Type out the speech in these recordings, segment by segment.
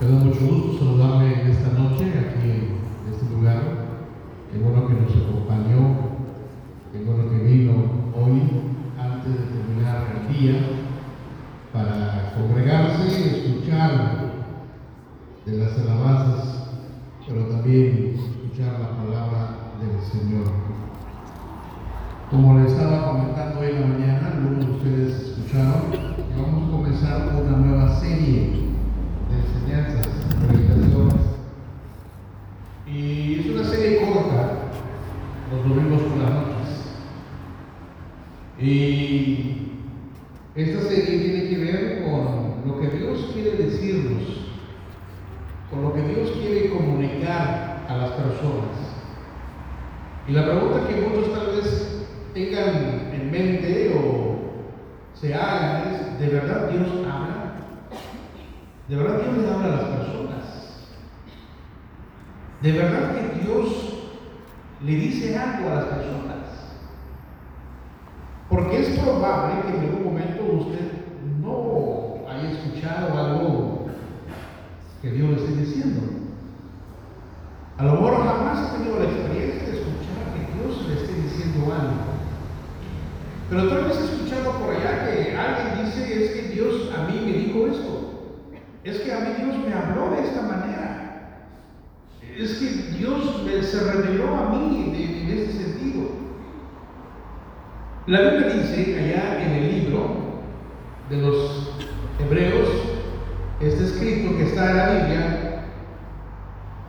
Me da mucho gusto saludarle en esta noche aquí en este lugar. Qué bueno que nos acompañó, qué bueno que vino hoy antes de terminar el día para congregarse y escuchar de las alabanzas, pero también escuchar la palabra del Señor. Como le estaba comentando hoy en la mañana, algunos de ustedes escucharon, vamos a comenzar una nueva serie de enseñanzas, predicaciones. Y es una serie corta, los domingos por las noches. Y esta serie tiene que ver con lo que Dios quiere decirnos, con lo que Dios quiere comunicar a las personas. Y la pregunta que muchos tal vez tengan en mente o se hagan es, ¿de verdad Dios habla? ¿De verdad Dios le habla a las personas? ¿De verdad que Dios le dice algo a las personas? Porque es probable que en algún momento usted no haya escuchado algo que Dios le esté diciendo. A lo mejor jamás ha tenido la experiencia de escuchar que Dios le esté diciendo algo. Pero tal vez he escuchado por allá que alguien dice, es que Dios a mí me dijo esto. Es que a mí Dios me habló de esta manera. Es que Dios me, se reveló a mí en este sentido. La Biblia dice allá en el libro de los Hebreos, está escrito que está en la Biblia,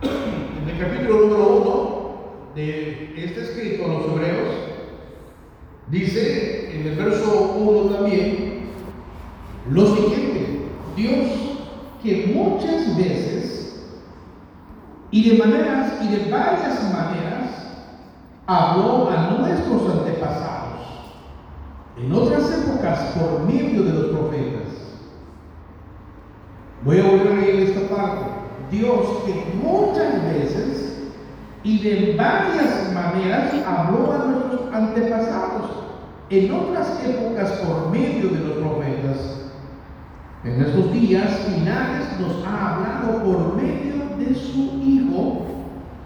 en el capítulo número uno de este escrito los Hebreos, dice en el verso 1 también, lo siguiente, Dios que muchas veces y de maneras y de varias maneras habló a nuestros antepasados, en otras épocas por medio de los profetas. Voy a volver a leer esta parte. Dios que muchas veces y de varias maneras habló a nuestros antepasados, en otras épocas por medio de los profetas. En estos días finales nos ha hablado por medio de su Hijo.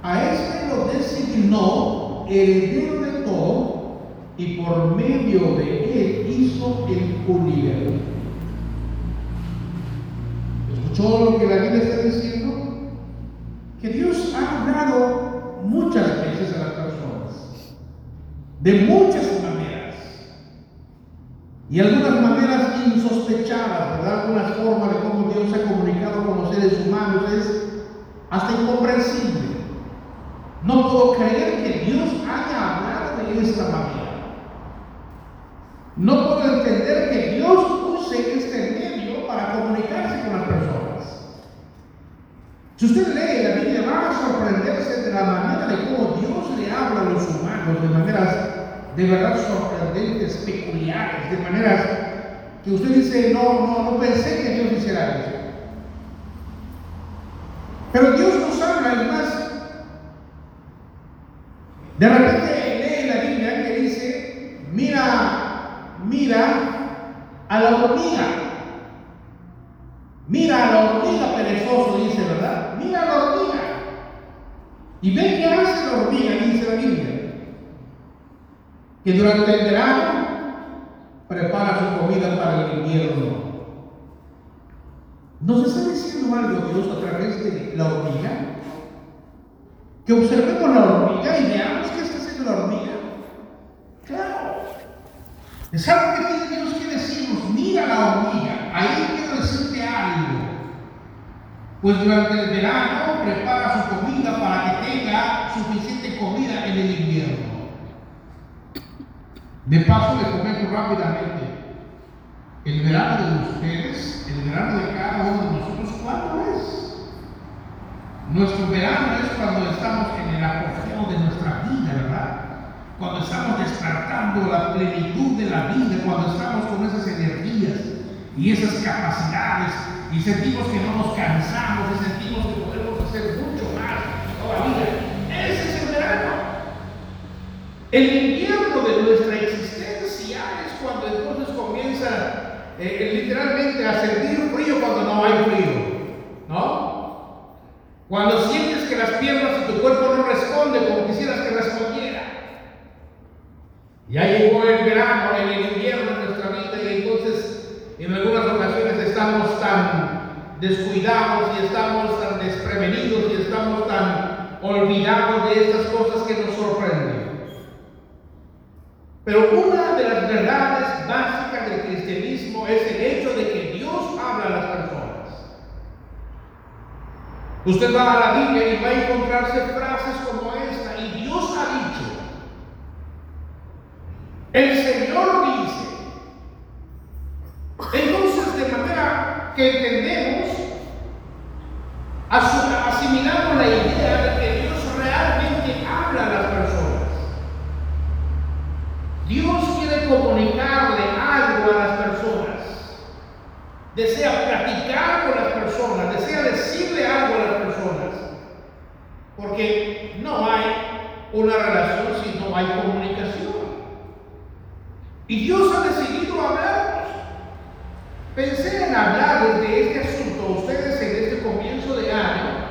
A este lo designó heredero de todo y por medio de él hizo el universo. ¿Escuchó lo que la Biblia está diciendo? Que Dios ha hablado muchas veces a las personas, de muchas maneras, y algunas maneras insospechadas, ¿verdad? Algunas formas de cómo Dios se ha comunicado con los seres humanos es hasta incomprensible. No puedo creer que Dios haya hablado de esta manera. No puedo entender que Dios use este medio para comunicarse con las personas. Si usted lee la Biblia, va a sorprenderse de la manera de cómo Dios le habla a los humanos, de maneras de verdad sorprendentes, peculiares, de maneras que usted dice, no, no, no pensé que Dios hiciera eso. Pero Dios nos habla, además, de repente lee la Biblia que dice, mira, mira a la hormiga. Mira a la hormiga perezoso, dice, ¿verdad? Mira a la hormiga. Y ve qué hace la hormiga, dice la Biblia. Que durante el verano prepara su comida para el invierno. ¿Nos está diciendo algo Dios a través de la hormiga? Que observemos la hormiga y veamos qué está haciendo la hormiga. Claro. Es algo que tiene Dios que decirnos. Mira la hormiga. Ahí quiero decirte algo. Pues durante el verano prepara su comida para que tenga suficiente comida en el invierno. De paso les comento rápidamente. El verano de ustedes, el verano de cada uno de nosotros, ¿cuándo es? Nuestro verano es cuando estamos en el apogeo de nuestra vida, ¿verdad? Cuando estamos despertando la plenitud de la vida, cuando estamos con esas energías y esas capacidades y sentimos que no nos cansamos y sentimos que podemos hacer mucho más todavía. Ese es el verano. El invierno de nuestra existencia es cuando eh, literalmente a sentir frío cuando no hay frío, ¿no? Cuando sientes que las piernas y tu cuerpo no responden como quisieras que respondiera. Ya llegó el verano, el invierno en nuestra vida y entonces en algunas ocasiones estamos tan descuidados y estamos tan desprevenidos y estamos tan olvidados de estas cosas que nos sorprenden. Pero una de las verdades básicas del cristianismo es el hecho de que Dios habla a las personas. Usted va a la Biblia y va a encontrarse frases como esta, y Dios ha dicho, el Señor dice. Entonces, de manera que entendemos, asimilamos la idea de que Dios realmente habla a las personas. Dios quiere comunicarle algo a las personas. Desea platicar con las personas, desea decirle algo a las personas. Porque no hay una relación si no hay comunicación. Y Dios ha decidido hablarnos. Pensé en hablar de este asunto a ustedes en este comienzo de año,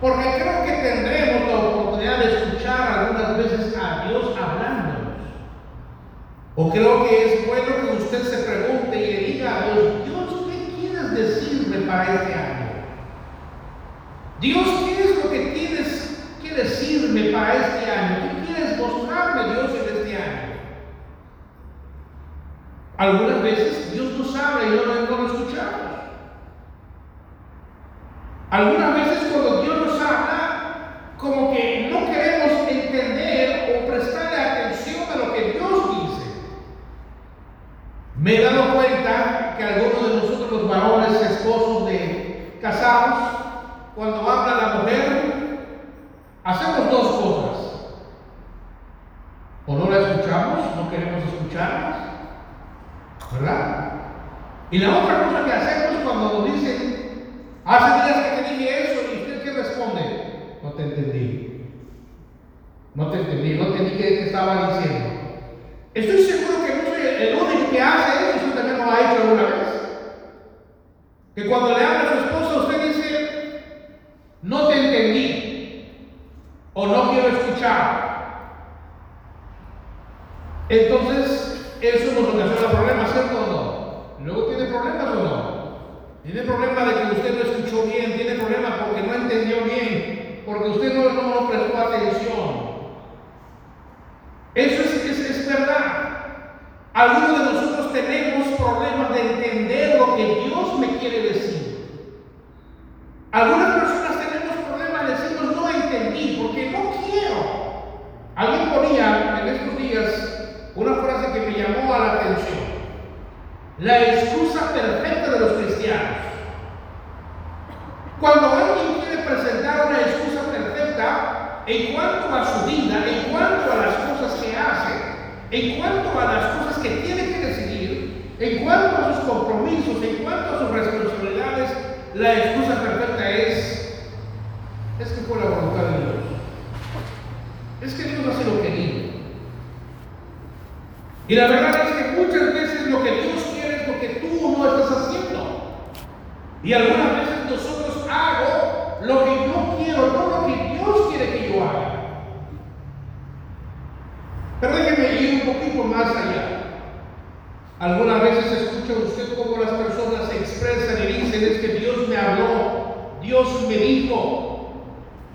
porque creo que tendremos la oportunidad de escuchar algunas veces a Dios hablándonos. O creo que es bueno que usted se pregunte este año? Dios, ¿qué es lo que tienes que decirme para este año? ¿Qué quieres mostrarme, Dios, en este año? Algunas veces Dios nos habla y no, lo escuchamos. Algunas veces cuando Dios nos habla, como que no queremos entender o prestarle atención a lo que Dios dice. Me he dado cuenta que algunos de nosotros los varones, esposos de casados, cuando habla la mujer, hacemos dos cosas. O no la escuchamos, no queremos escucharla ¿Verdad? Y la otra cosa que hacemos cuando nos dicen, hace días que te dije eso, y usted qué responde, no te entendí. No te entendí, no entendí qué estaba diciendo. Estoy seguro que no soy el único que hace eso, usted también lo ha hecho alguna vez. Que cuando le habla a su esposa, usted dice, no te entendí, o no quiero escuchar. Entonces, eso nos ocasiona problemas, ¿cierto o no? Luego tiene problemas o no. Tiene problema de que usted no escuchó bien, tiene problema porque no entendió bien, porque usted no, no prestó atención. Eso es, es, verdad. Algunos de nosotros tenemos problemas de entender lo que Dios me quiere decir. Algunas personas tenemos problemas de decirnos no entendí porque no quiero. Alguien ponía en estos días una frase que me llamó a la atención. La excusa perfecta de los cristianos. Cuando alguien quiere presentar una excusa perfecta en cuanto a su vida, en cuanto a las cosas que hace, en cuanto a las cosas que tiene que decidir, en cuanto a sus compromisos, en cuanto a sus responsabilidades, la excusa perfecta es, es que fue la voluntad de Dios. Es que Dios hace lo que quiere. Y la verdad es que muchas veces lo que Dios quiere es lo que tú no estás haciendo. Y algunas veces nosotros hago lo que yo quiero, no lo que Dios quiere que yo haga. Pero déjeme ir un poquito más allá. Algunas veces escucha usted cómo las personas se expresan y dicen es que Dios me habló, Dios me dijo.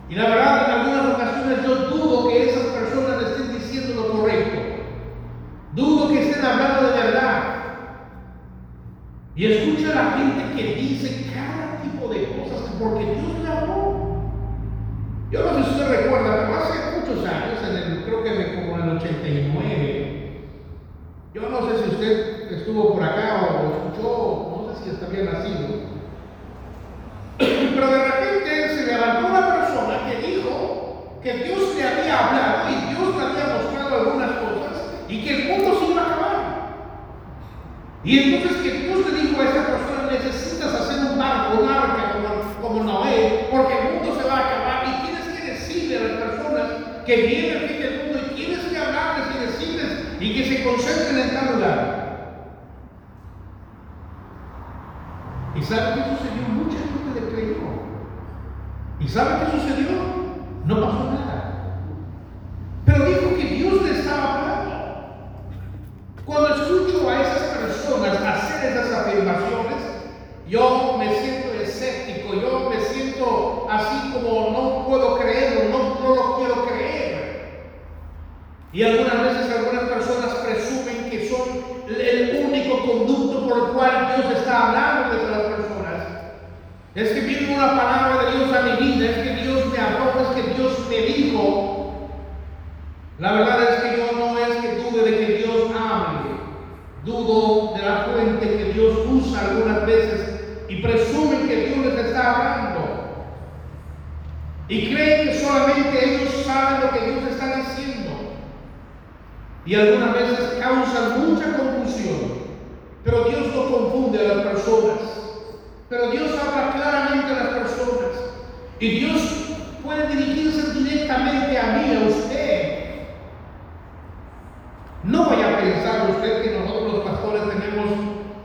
Y la verdad en algunas ocasiones yo dudo que esas personas estén diciendo lo correcto. Dudo que estén hablando de verdad. Y escucha a la gente que dice cada tipo de cosas porque Dios le habló. Yo no sé si usted recuerda, pero hace muchos años, en el, creo que como en el 89, yo no sé si usted estuvo por acá o escuchó, no sé si está bien nacido, pero de repente se levantó una persona que dijo que Dios le había hablado y Dios le había mostrado algunas cosas y que el mundo se iba a acabar. Y entonces Dios le dijo a esa persona, necesitas hacer un barco, un arca como, como Noé, porque el mundo se va a acabar y tienes que decirle a las personas que viene el fin del mundo y tienes que hablarles y decirles y que se concentren en tal lugar. ¿Y sabe que sucedió? Mucha gente le creyó. ¿Y ¿Y sabe qué sucedió? No pasó nada. Pero dijo que Dios le estaba hablando. Cuando escucho a esas personas hacer esas afirmaciones, yo me siento escéptico, yo me siento así como no puedo creerlo, no, no lo quiero creer. Y algunas veces algunas personas presumen que son el único conducto por el cual Dios está hablando de las personas. Es que viene una palabra de Dios a mi vida, es que Dios me habló, es que Dios me dijo. La verdad es que yo no es que dude de que Dios hable, dudo de la fuente que Dios usa algunas veces y presumen que Dios les está hablando. Y creen que solamente ellos saben lo que Dios está diciendo. Y algunas veces causan mucha confusión. Pero Dios no confunde a las personas. Pero Dios habla claramente a las personas. Y Dios puede dirigirse directamente a mí, a usted. No vaya a pensar usted que nosotros los pastores tenemos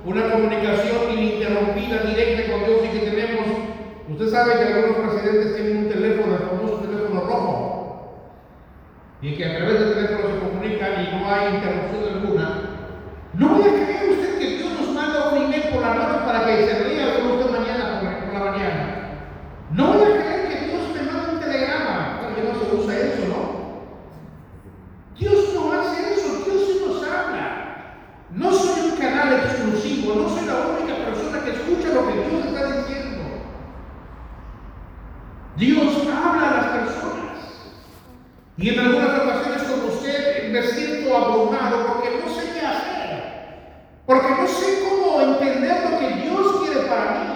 una comunicación ininterrumpida, directa con Dios y que tenemos, usted sabe que algunos presidentes tienen un teléfono, el famoso teléfono rojo, y que a través del teléfono se comunican y no hay interrupción alguna. No voy a creer usted que Dios nos manda un email por la noche para que se lea con usted mañana por, la mañana. No voy a creer que Dios me manda un telegrama, porque no se usa eso, ¿no? Dios no hace eso, Dios sí nos habla. No soy un canal exclusivo, no soy la única persona que escucha lo que Dios está diciendo. Dios habla a las personas. Y en algunas me siento abrumado porque no sé qué hacer. Porque no sé cómo entender lo que Dios quiere para mí.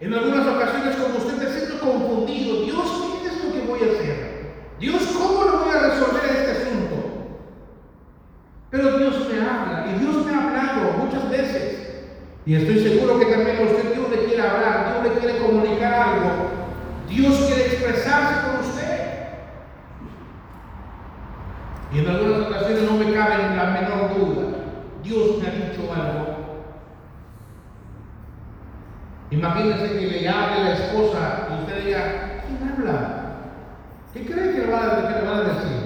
En algunas ocasiones como usted me siento confundido. Dios, ¿qué es lo que voy a hacer? Dios, ¿cómo lo voy a resolver este asunto? Pero Dios me habla y Dios me ha hablado muchas veces. Y estoy seguro que también a usted Dios le quiere hablar, Dios le quiere comunicar algo. Dios quiere expresarse con usted. Y en algunas ocasiones no me cabe la menor duda. Dios me ha dicho algo. Imagínense que le hable la esposa y usted diga, ¿quién habla? ¿Qué cree que le va a, decir?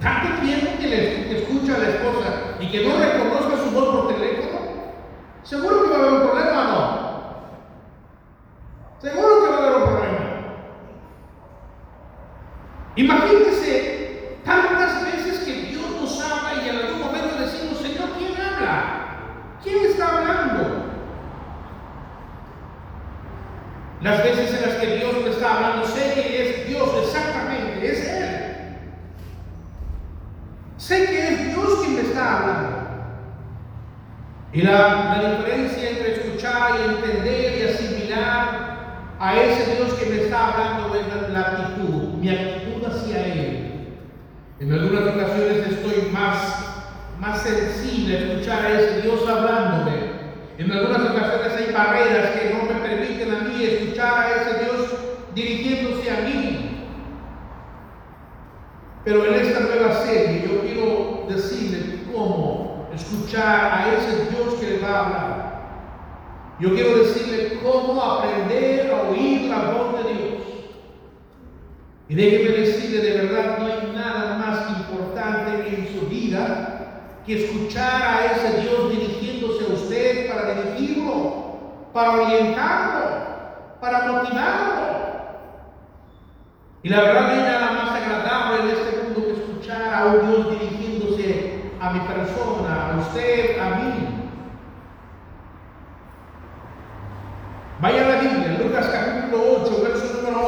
Tanto tiempo que le escucha a la esposa y que no reconozca su voz por teléfono, seguro que va a haber un problema no. Seguro que va a haber un problema. Imagínese tantas veces que Dios nos habla y en algún momento decimos, Señor, ¿quién habla? ¿Quién está hablando? Las veces en las que Dios me está hablando, sé que es Dios exactamente, es Él. Sé que es Dios quien me está hablando. La, diferencia entre escuchar y entender y asimilar a ese Dios que me está hablando es la, actitud, mi actitud hacia Él. En algunas ocasiones estoy más, más sensible a escuchar a ese Dios hablándome. En algunas ocasiones hay barreras que no me permiten a mí escuchar a ese Dios dirigiéndose a mí. Pero en esta nueva serie yo quiero decirle escuchar a ese Dios que le va a hablar. Yo quiero decirle cómo aprender a oír la voz de Dios. Y déjeme decirle, de verdad no hay nada más importante en su vida que escuchar a ese Dios dirigiéndose a usted para dirigirlo, para orientarlo, para motivarlo. Y la verdad no hay nada más agradable en este mundo que escuchar a un Dios dirigiéndose a mi persona, a usted, a mí. Vaya a la Biblia, Lucas capítulo 8, verso número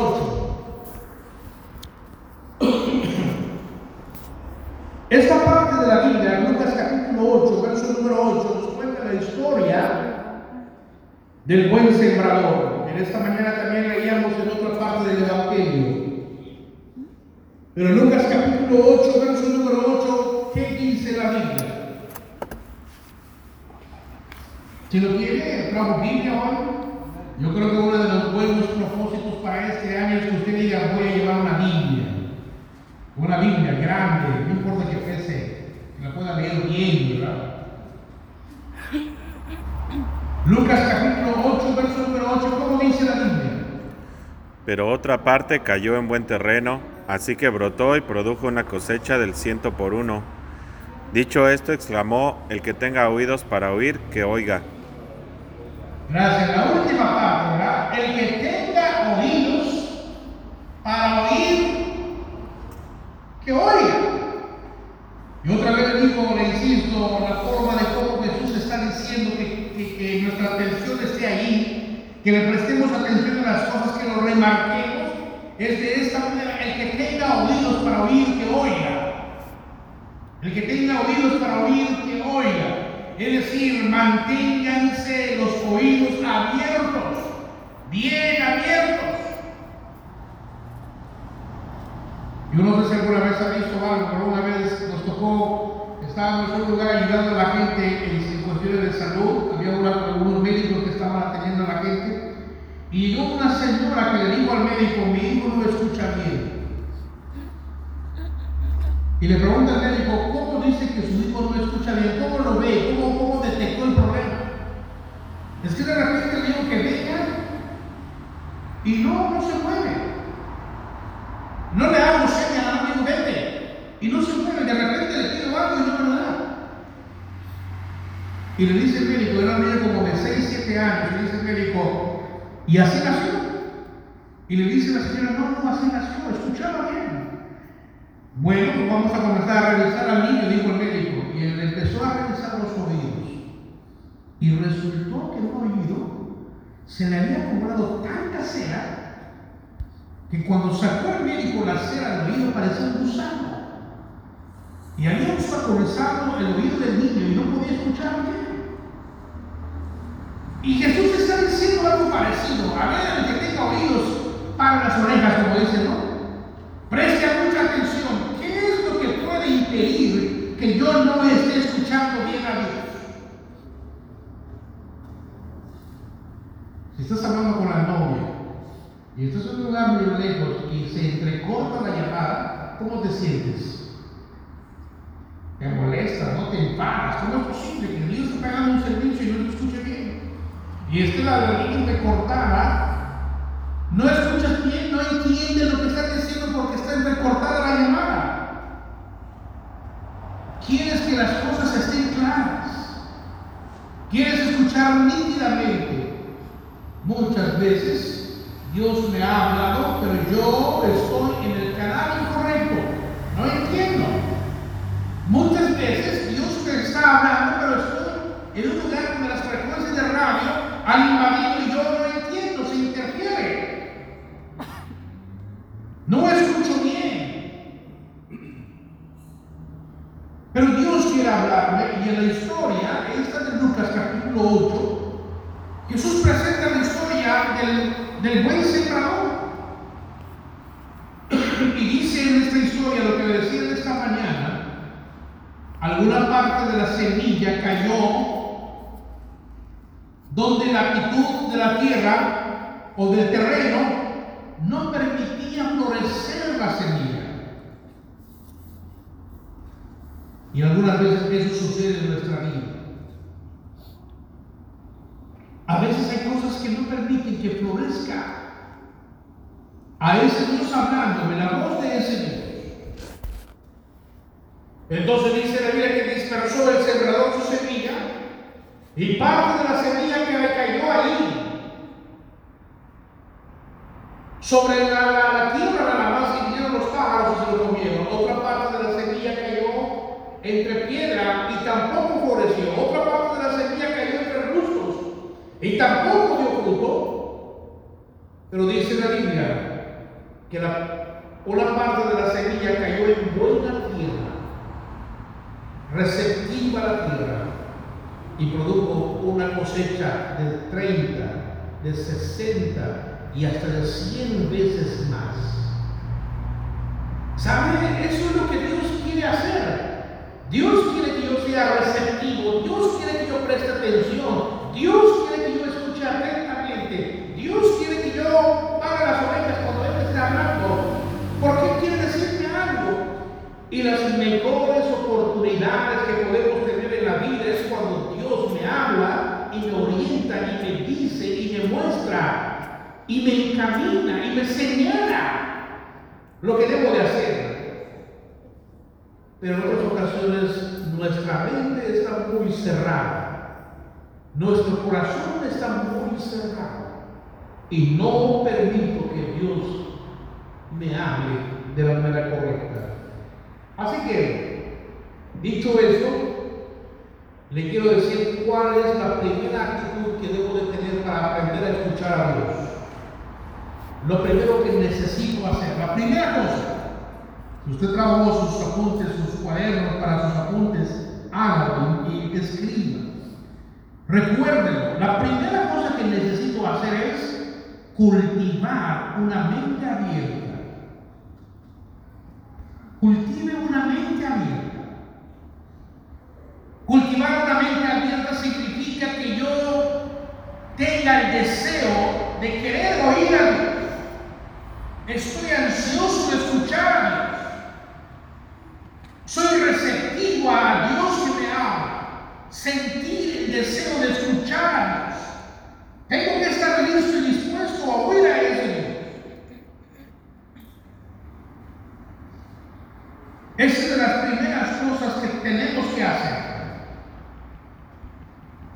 8. Esta parte de la Biblia, Lucas capítulo 8, verso número 8, nos cuenta la historia del buen sembrador. En esta mañana también leíamos en otra parte del Evangelio. Pero Lucas capítulo 8, verso número 8, ¿qué dice la Biblia? Si lo quiere, trajo Biblia hoy. Yo creo que uno de los buenos propósitos para este año es que usted diga, voy a llevar una Biblia. Una Biblia grande, no importa que pese, que la pueda leer bien, ¿verdad? Lucas capítulo 8, verso número 8, ¿cómo dice la Biblia? pero otra parte cayó en buen terreno, así que brotó y produjo una cosecha del ciento por uno. Dicho esto, exclamó, el que tenga oídos para oír, que oiga. Gracias. La última parte, ¿verdad? El que tenga oídos para oír, que oiga. Y otra vez digo, le insisto, la forma de cómo Jesús está diciendo que, que, que nuestra atención esté ahí, que le prestemos atención a las cosas, que lo remarquemos, es de esta manera, el que tenga oídos para oír, que oiga. El que tenga oídos para oír, que oiga. Es decir, manténganse los oídos abiertos, bien abiertos. Yo no sé si alguna vez ha visto algo, pero una vez nos tocó, estábamos en un lugar ayudando a la gente en cuestiones de salud, había algunos médicos que estaban atendiendo a la gente, y llegó una señora que le dijo al médico, mi hijo no escucha bien. Y le pregunta al médico, ¿cómo dice que su hijo no escucha bien? ¿Cómo lo ve? ¿Cómo, detectó el problema? Es que de repente le dijo que venga y no, no se mueve. No le hago señas, más digo vete. Y no se mueve, de repente le pido algo y no me lo da. Y le dice el médico, era un niño como de 6, 7 años, le dice el médico, ¿y así nació? Y le dice la señora, no, no, así nació, escuchaba bien. Bueno, pues vamos a comenzar a revisar al niño, dijo el médico. Y él empezó a revisar los oídos. Y resultó que el oído se le había acumulado tanta cera que cuando sacó el médico la cera del oído parecía un gusano. Y había obstaculizado el oído del niño y no podía escuchar bien. Y Jesús está diciendo algo parecido. A ver, el que tenga oídos para las orejas, como dice, ¿no? Preste mucha atención. ¿Qué es lo que puede impedir que yo no esté escuchando bien a Dios? Si estás hablando con la novia y estás en un lugar muy lejos y se entrecorta la llamada, ¿cómo te sientes? Te molesta, no te enfadas. ¿Cómo es posible que Dios está pagando un servicio y no lo escuche bien? Y esté la línea entrecortada no escuchas bien, no entiendes lo que estás diciendo porque está entrecortada la llamada. Quieres que las cosas estén claras. Quieres escuchar nítidamente. Muchas veces Dios me ha hablado, pero yo estoy en el canal incorrecto. No entiendo. Muchas veces Dios me está hablando, pero estoy en un lugar donde las frecuencias de radio han invadido y yo no entiendo, se interfiere. No escucho bien. Pero Dios quiere hablarme y en la historia, esta de Lucas capítulo 8, Jesús presenta la historia del, del buen sembrador. Y dice en esta historia lo que decía de esta mañana, alguna parte de la semilla cayó donde la actitud de la tierra o del terreno no permitía florecer la semilla. Y algunas veces eso sucede en nuestra vida. A veces hay cosas que no permiten que florezca. A ese Dios hablándome, la voz de ese Dios. Entonces dice la Biblia que dispersó el sembrador su semilla y parte de la semilla que cayó ahí sobre la, la, tierra nada más vinieron los pájaros y se lo comieron. Otra parte de la semilla cayó entre piedra y tampoco floreció. Otra parte de la semilla cayó entre arbustos y tampoco dio fruto. Pero dice la Biblia que la, una parte de la semilla cayó en buena tierra, receptiva la tierra, y produjo una cosecha de 30, de 60 y hasta de 100 veces más. ¿Sabe? Eso es lo que Dios quiere hacer. Dios quiere que yo sea receptivo, Dios quiere que yo preste atención, Dios quiere que yo escuche atentamente, Dios quiere que yo pague las orejas cuando Él está hablando, porque quiere decirme algo. Y las mejores oportunidades que podemos tener en la vida es cuando Dios me habla y me orienta y me dice y me muestra y me encamina y me señala lo que debo de hacer. Pero en otras ocasiones nuestra mente está muy cerrada, nuestro corazón está muy cerrado y no permito que Dios me hable de la manera correcta. Así que, dicho esto, le quiero decir cuál es la primera actitud que debo de tener para aprender a escuchar a Dios. Lo primero que necesito hacer, la primera cosa, si usted trabajó sus apuntes, sus cuadernos para sus apuntes, hágalo y escriba. Recuérdenlo, la primera cosa que necesito hacer es cultivar una mente abierta. Cultive una mente abierta. Cultivar una mente abierta significa que yo tenga el deseo de querer oír a. Estoy ansioso de escuchar a Dios. Soy receptivo a Dios que me habla. Sentir el deseo de escuchar. Tengo que estar listo y dispuesto a oír a ese Dios. Esa es de las primeras cosas que tenemos que hacer.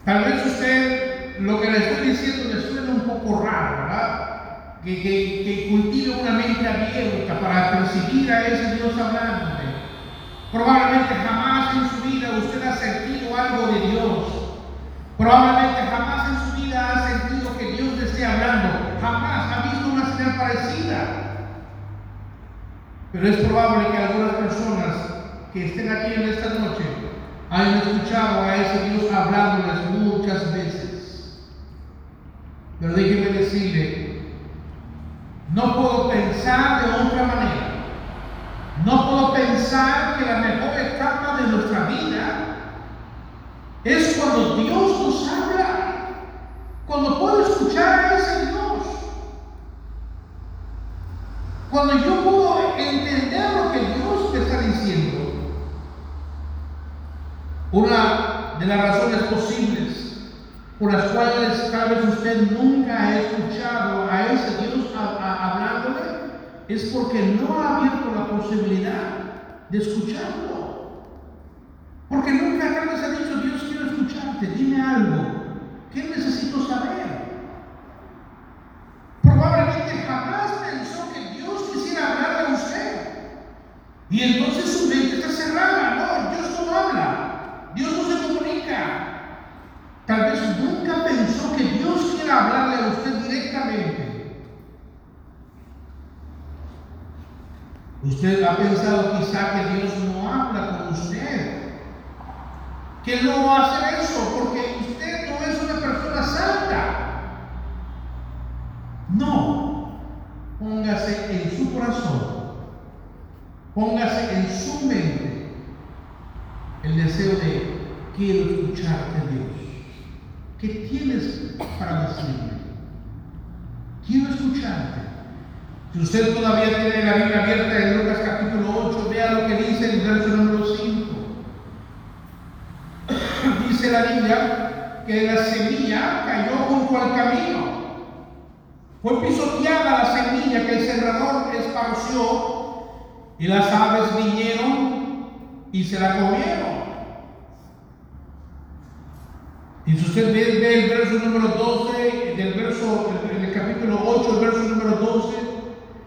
Tal vez usted lo que le estoy diciendo le suena un poco raro, ¿verdad? Que, cultive una mente abierta para percibir a ese Dios hablando. Probablemente jamás en su vida usted ha sentido algo de Dios. Probablemente jamás en su vida ha sentido que Dios le esté hablando. Jamás ha visto una señal parecida. Pero es probable que algunas personas que estén aquí en esta noche hayan escuchado a ese Dios hablándoles muchas veces. Pero decirle, no puedo pensar de otra manera. No puedo pensar que la mejor etapa de nuestra vida es cuando Dios nos habla, cuando puedo escuchar a ese Dios, cuando yo puedo entender lo que Dios te está diciendo. Una de las razones posibles por las cuales tal vez usted nunca ha escuchado a ese Dios hablándole es porque no ha abierto la posibilidad de escucharlo. Porque nunca tal vez ha dicho, Dios quiero escucharte, dime algo. ¿Qué necesito saber? Probablemente jamás pensó que Dios quisiera hablarle a usted. Y entonces su mente está cerrada. No, Dios no habla. Dios no se comunica. Tal vez nunca pensó que Dios quiera hablarle a usted directamente. Usted ha pensado quizá que Dios no habla con usted. Que no va a hacer eso porque usted no es una persona santa. No. Póngase en su corazón. Póngase en su mente el deseo de quiero escucharte Dios. ¿Qué tienes para decirme? Quiero escucharte. Si usted todavía tiene la Biblia abierta en Lucas capítulo 8, vea lo que dice el verso número 5. dice la Que la semilla cayó junto al camino. Fue pisoteada la semilla que el sembrador esparció y las aves vinieron y se la comieron. Y si usted ve, el verso número 12, del verso, en el capítulo 8, el verso número 12,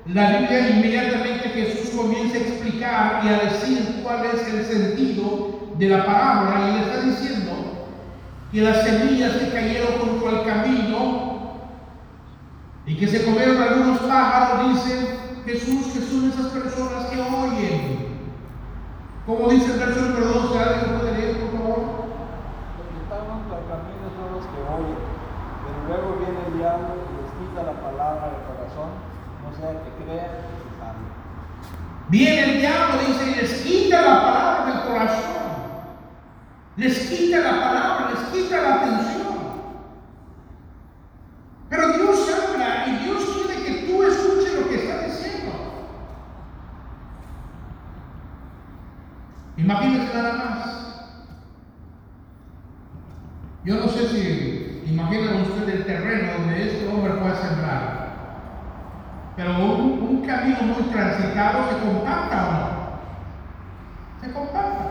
la Biblia inmediatamente Jesús comienza a explicar y a decir cuál es el sentido de la parábola y le está diciendo que las semillas que cayeron junto al camino y que se comieron algunos pájaros, dice Jesús que son esas personas que oyen. Como dice el verso número 12, ¿alguien puede leer por favor? caminos son los que oyen, pero luego viene el diablo y les quita la palabra del corazón, no sea que crean que se salven. Viene el diablo, dice, y les quita la palabra del corazón. Les quita la palabra, les quita la atención. Pero Dios habla y Dios quiere que tú escuches lo que está diciendo. Imagínese nada más. Yo no sé si imagina usted el terreno donde este hombre fue a sembrar. Pero un, un camino muy transitado se compacta o no. Se compacta.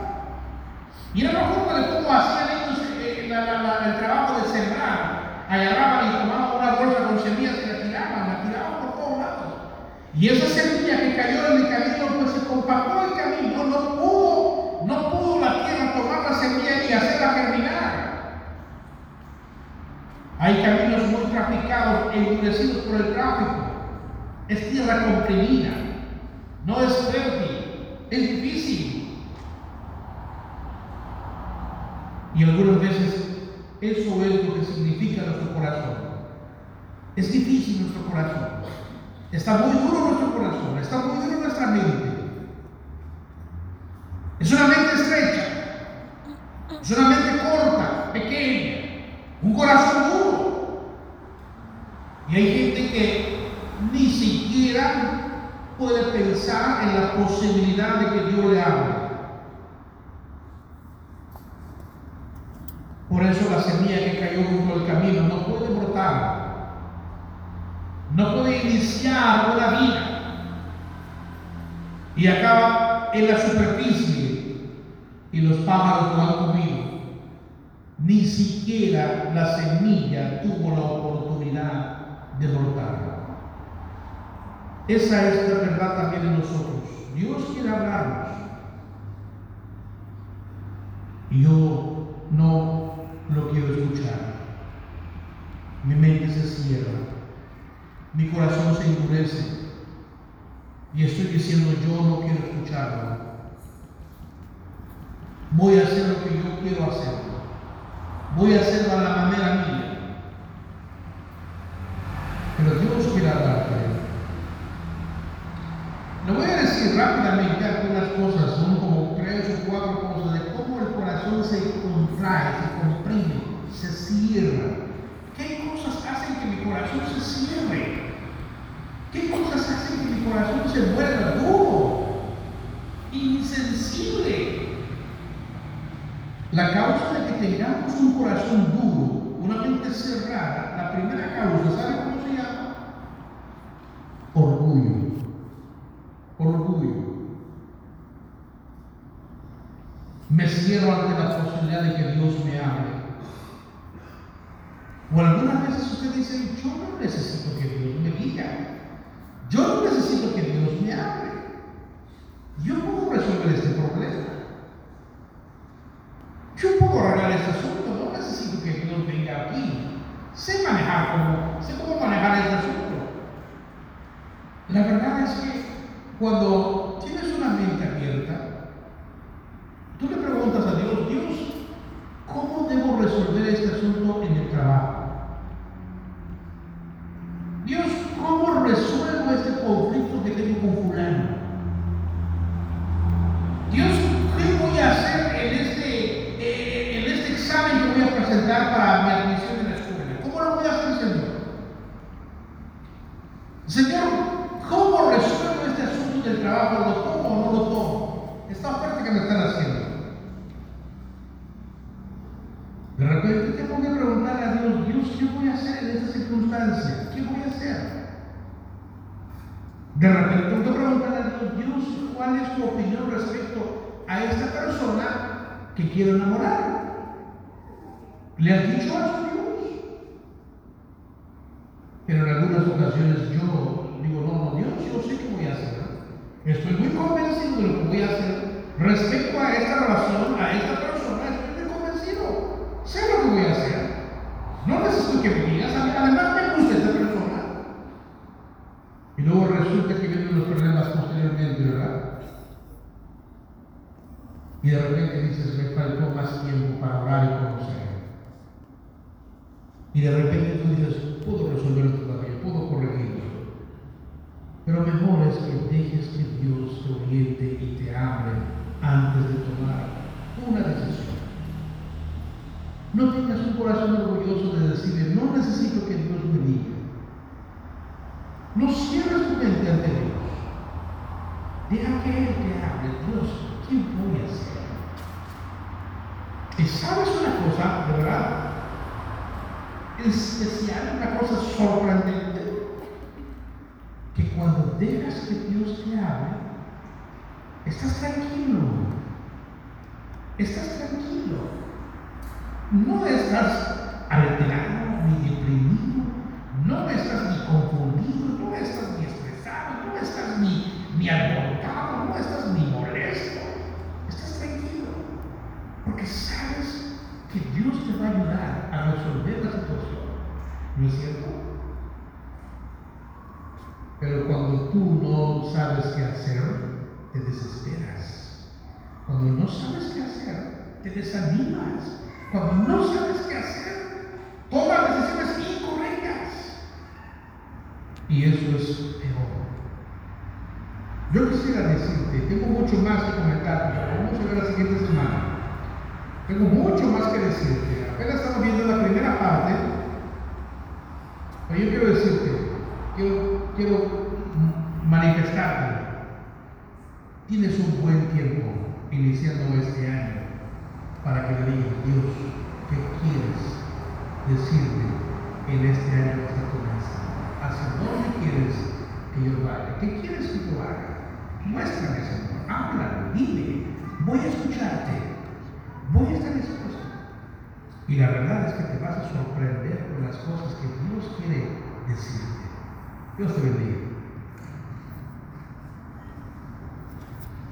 Y era la forma de cómo hacían ellos eh, la- la- la- el trabajo de sembrar. Agarraban y tomaban una bolsa con semillas y la tiraban, la tiraban por todos lados. Y esa semilla que cayó en el camino, pues se compactó el camino, no pudo, no pudo la tierra tomar la semilla y hacerla germinar. Hay caminos muy traficados e endurecidos por el tráfico. Es tierra comprimida, no es fértil, es difícil. Y algunas veces eso es lo que significa nuestro corazón. Es difícil nuestro corazón. Está muy duro nuestro corazón, está muy duro nuestra mente. Es una mente estrecha, es una mente corta, pequeña, un corazón duro. Y hay gente que ni siquiera puede pensar en la posibilidad de que Dios le hable. Por eso la semilla que cayó junto al camino no puede brotar, no puede iniciar una vida y acaba en la superficie y los pájaros lo han comido. Ni siquiera la semilla tuvo la oportunidad de brotar. Esa es la verdad también en nosotros. Dios quiere hablarnos. Yo no lo quiero escuchar. Mi mente se cierra. Mi corazón se endurece. Y estoy diciendo, yo no quiero escucharlo. Voy a hacer lo que yo quiero hacer. Voy a hacerlo a la manera mía. Pero Dios quiere hablarte. Le voy a decir rápidamente algunas cosas, son como tres o cuatro cosas de cómo el corazón se contrae, se comprime, se cierra. ¿Qué cosas hacen que mi corazón se cierre? ¿Qué cosas hacen que mi corazón se vuelva duro, insensible? La causa de que tengamos un corazón duro, una mente cerrada, la primera causa, ¿sabe cómo se llama? Orgullo. Orgullo. Me ante la posibilidad de que Dios me hable. O algunas veces usted dice, yo no necesito que Dios me diga. Yo no necesito que Dios me hable. Yo puedo resolver este problema. Yo puedo arreglar este asunto. No necesito que Dios venga aquí. Sé manejar cómo, sé cómo manejar este asunto. La verdad es que cuando tienes una mente abierta, tú le preguntas a Dios, Dios, ¿cómo debo resolver este asunto en el trabajo? Dios, ¿cómo resuelvo este conflicto que tengo con fulano? Dios, ¿qué voy a hacer en este, eh, en este examen que voy a presentar para mi admisión en la escuela? ¿Cómo lo voy a hacer, Señor? Señor, ¿cómo resuelvo este asunto del trabajo? ¿Lo tomo o no lo tomo? Esta oferta que me están haciendo. De repente tengo que preguntarle a Dios, Dios, ¿qué voy a hacer en esta circunstancia? ¿Qué voy a hacer? De repente que preguntarle a Dios, Dios, ¿cuál es tu opinión respecto a esta persona que quiero enamorar? ¿Le has dicho a Dios? Pero en algunas ocasiones yo digo, no, no, Dios, yo sé qué voy a hacer. Estoy muy convencido de lo que voy a hacer respecto a esta relación, a esta persona, estoy muy convencido. Sé lo que voy a hacer. Que me digas, además me gusta esta persona. Y luego resulta que vienen los problemas posteriormente, ¿verdad? Y de repente dices, me faltó más tiempo para orar y conocer. Y de repente tú dices, puedo resolverlo todavía, puedo corregirlo. Pero mejor es que dejes que Dios te oriente y te hable antes de tomar una decisión. No tengas un corazón orgulloso de decirle, no necesito que Dios me diga. No cierres tu mente ante Dios. Deja que Él te hable. Dios, ¿qué voy hacer? Y sabes una cosa, de verdad, especial, una cosa sorprendente, que cuando dejas que Dios te hable, estás tranquilo. Estás tranquilo. No estás alterado ni deprimido. No estás ni confundido. No estás ni estresado. No estás ni, ni alborotado. No estás ni molesto. Estás tranquilo. Porque sabes que Dios te va a ayudar a resolver la situación. ¿No es cierto? Pero cuando tú no sabes qué hacer, te desesperas. Cuando no sabes qué hacer, te desanimas. Cuando no sabes qué hacer, tomas decisiones incorrectas. Y eso es peor. Yo quisiera decirte, tengo mucho más que comentar, pero vamos a ver la siguiente semana. Tengo mucho más que decirte. Apenas estamos viendo la primera parte. Pero yo quiero decirte, quiero, quiero manifestarte. Tienes un buen tiempo iniciando este año para que le digas, Dios, ¿qué quieres decirme en este año que está comenzando? ¿Hacia dónde quieres que yo vaya? ¿Qué quieres que yo haga? Muéstrame, Señor. Háblame, dime. Voy a escucharte. Voy a estar dispuesto. Y la verdad es que te vas a sorprender con las cosas que Dios quiere decirte. Dios te bendiga.